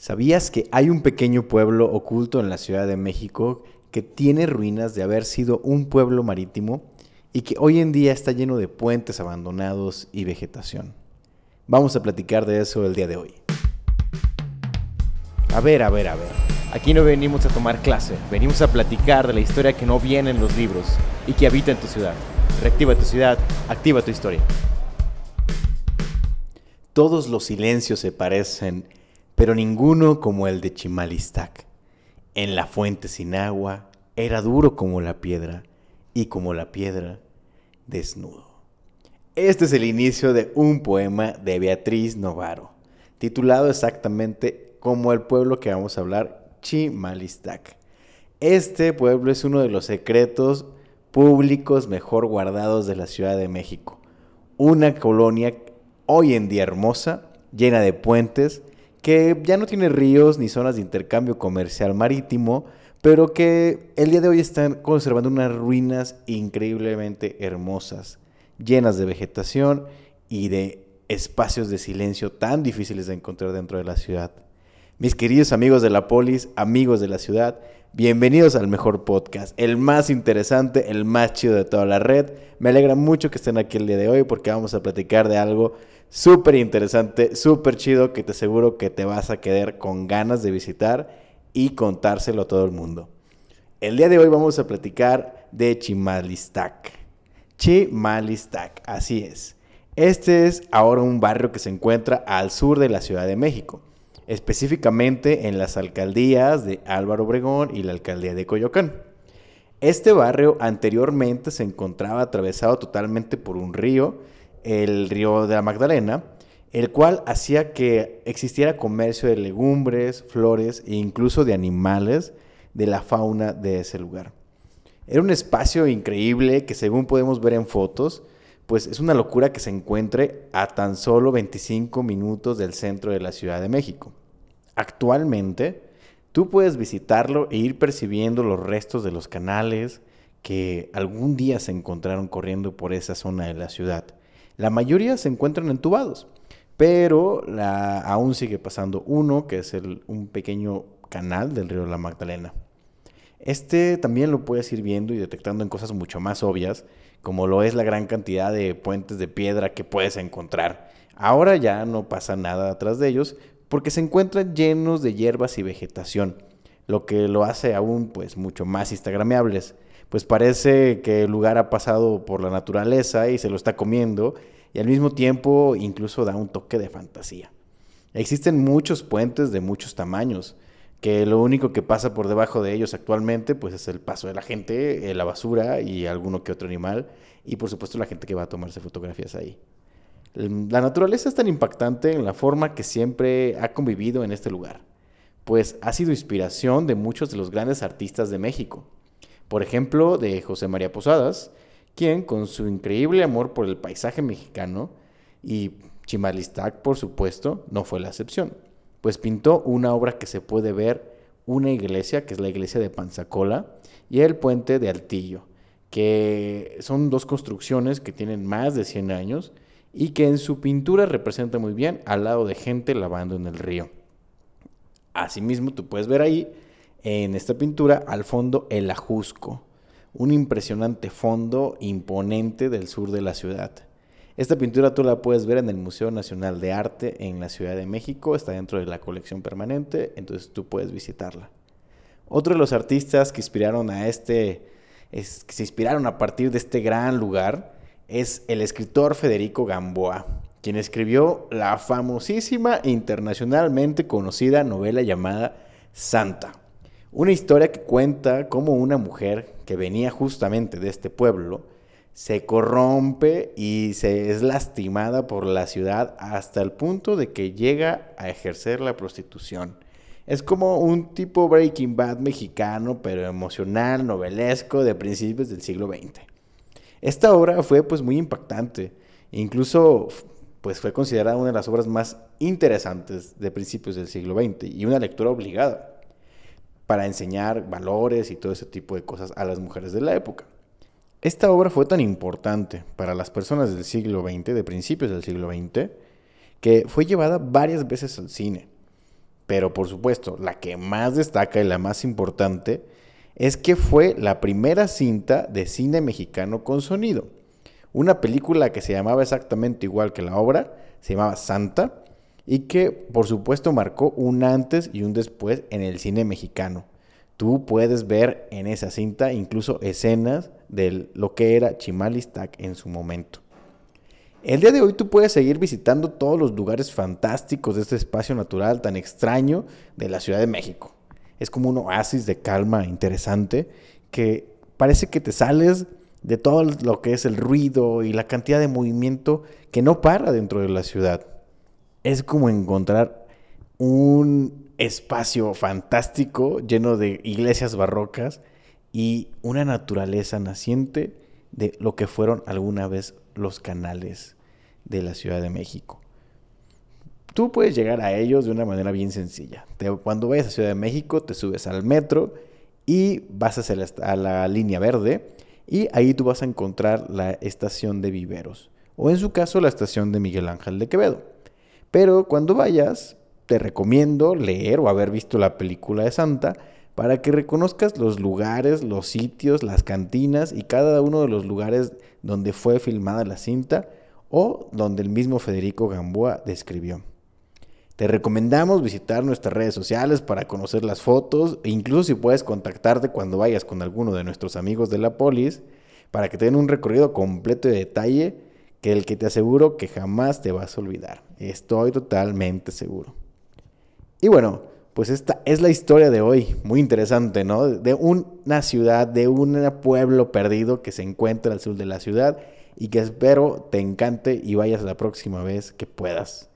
¿Sabías que hay un pequeño pueblo oculto en la Ciudad de México que tiene ruinas de haber sido un pueblo marítimo y que hoy en día está lleno de puentes abandonados y vegetación? Vamos a platicar de eso el día de hoy. A ver, a ver, a ver. Aquí no venimos a tomar clase, venimos a platicar de la historia que no viene en los libros y que habita en tu ciudad. Reactiva tu ciudad, activa tu historia. Todos los silencios se parecen pero ninguno como el de Chimalistac. En la fuente sin agua era duro como la piedra y como la piedra desnudo. Este es el inicio de un poema de Beatriz Novaro, titulado exactamente como el pueblo que vamos a hablar, Chimalistac. Este pueblo es uno de los secretos públicos mejor guardados de la Ciudad de México. Una colonia hoy en día hermosa, llena de puentes, que ya no tiene ríos ni zonas de intercambio comercial marítimo, pero que el día de hoy están conservando unas ruinas increíblemente hermosas, llenas de vegetación y de espacios de silencio tan difíciles de encontrar dentro de la ciudad. Mis queridos amigos de la polis, amigos de la ciudad, bienvenidos al mejor podcast, el más interesante, el más chido de toda la red. Me alegra mucho que estén aquí el día de hoy porque vamos a platicar de algo súper interesante, súper chido, que te aseguro que te vas a quedar con ganas de visitar y contárselo a todo el mundo. El día de hoy vamos a platicar de Chimalistac. Chimalistac, así es. Este es ahora un barrio que se encuentra al sur de la Ciudad de México, específicamente en las alcaldías de Álvaro Obregón y la alcaldía de Coyoacán. Este barrio anteriormente se encontraba atravesado totalmente por un río el río de la Magdalena, el cual hacía que existiera comercio de legumbres, flores e incluso de animales de la fauna de ese lugar. Era un espacio increíble que según podemos ver en fotos, pues es una locura que se encuentre a tan solo 25 minutos del centro de la Ciudad de México. Actualmente, tú puedes visitarlo e ir percibiendo los restos de los canales que algún día se encontraron corriendo por esa zona de la ciudad. La mayoría se encuentran entubados, pero aún sigue pasando uno, que es un pequeño canal del río la Magdalena. Este también lo puedes ir viendo y detectando en cosas mucho más obvias, como lo es la gran cantidad de puentes de piedra que puedes encontrar. Ahora ya no pasa nada atrás de ellos porque se encuentran llenos de hierbas y vegetación, lo que lo hace aún pues mucho más instagrameables pues parece que el lugar ha pasado por la naturaleza y se lo está comiendo y al mismo tiempo incluso da un toque de fantasía. Existen muchos puentes de muchos tamaños, que lo único que pasa por debajo de ellos actualmente pues es el paso de la gente, eh, la basura y alguno que otro animal y por supuesto la gente que va a tomarse fotografías ahí. La naturaleza es tan impactante en la forma que siempre ha convivido en este lugar, pues ha sido inspiración de muchos de los grandes artistas de México. Por ejemplo, de José María Posadas, quien con su increíble amor por el paisaje mexicano y Chimalistac, por supuesto, no fue la excepción, pues pintó una obra que se puede ver una iglesia, que es la iglesia de Panzacola, y el puente de Altillo, que son dos construcciones que tienen más de 100 años y que en su pintura representa muy bien al lado de gente lavando en el río. Asimismo, tú puedes ver ahí en esta pintura al fondo el Ajusco, un impresionante fondo imponente del sur de la ciudad. Esta pintura tú la puedes ver en el Museo Nacional de Arte en la Ciudad de México, está dentro de la colección permanente, entonces tú puedes visitarla. Otro de los artistas que inspiraron a este, que se inspiraron a partir de este gran lugar, es el escritor Federico Gamboa, quien escribió la famosísima internacionalmente conocida novela llamada Santa. Una historia que cuenta cómo una mujer que venía justamente de este pueblo se corrompe y se es lastimada por la ciudad hasta el punto de que llega a ejercer la prostitución. Es como un tipo Breaking Bad mexicano, pero emocional, novelesco, de principios del siglo XX. Esta obra fue pues muy impactante, incluso pues fue considerada una de las obras más interesantes de principios del siglo XX y una lectura obligada para enseñar valores y todo ese tipo de cosas a las mujeres de la época. Esta obra fue tan importante para las personas del siglo XX, de principios del siglo XX, que fue llevada varias veces al cine. pero por supuesto, la que más destaca y la más importante es que fue la primera cinta de cine mexicano con sonido. Una película que se llamaba exactamente igual que la obra, se llamaba Santa, y que por supuesto marcó un antes y un después en el cine mexicano. Tú puedes ver en esa cinta incluso escenas de lo que era Chimalistac en su momento. El día de hoy tú puedes seguir visitando todos los lugares fantásticos de este espacio natural tan extraño de la Ciudad de México. Es como un oasis de calma interesante que parece que te sales de todo lo que es el ruido y la cantidad de movimiento que no para dentro de la ciudad. Es como encontrar un espacio fantástico lleno de iglesias barrocas y una naturaleza naciente de lo que fueron alguna vez los canales de la Ciudad de México. Tú puedes llegar a ellos de una manera bien sencilla. cuando vayas a Ciudad de México, te subes al metro y vas a la línea verde y ahí tú vas a encontrar la estación de Viveros o en su caso la estación de Miguel Ángel de Quevedo. Pero cuando vayas, te recomiendo leer o haber visto la película de Santa para que reconozcas los lugares, los sitios, las cantinas y cada uno de los lugares donde fue filmada la cinta o donde el mismo Federico Gamboa describió. Te recomendamos visitar nuestras redes sociales para conocer las fotos e incluso si puedes contactarte cuando vayas con alguno de nuestros amigos de la polis para que te den un recorrido completo de detalle que el que te aseguro que jamás te vas a olvidar. Estoy totalmente seguro. Y bueno, pues esta es la historia de hoy, muy interesante, ¿no? De una ciudad, de un pueblo perdido que se encuentra al sur de la ciudad y que espero te encante y vayas la próxima vez que puedas.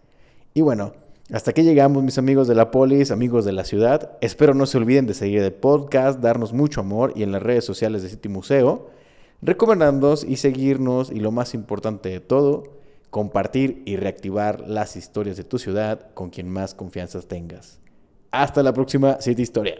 Y bueno, hasta aquí llegamos mis amigos de la polis, amigos de la ciudad. Espero no se olviden de seguir el podcast, darnos mucho amor y en las redes sociales de City Museo, recomendándonos y seguirnos y lo más importante de todo, compartir y reactivar las historias de tu ciudad con quien más confianza tengas. Hasta la próxima City Historia.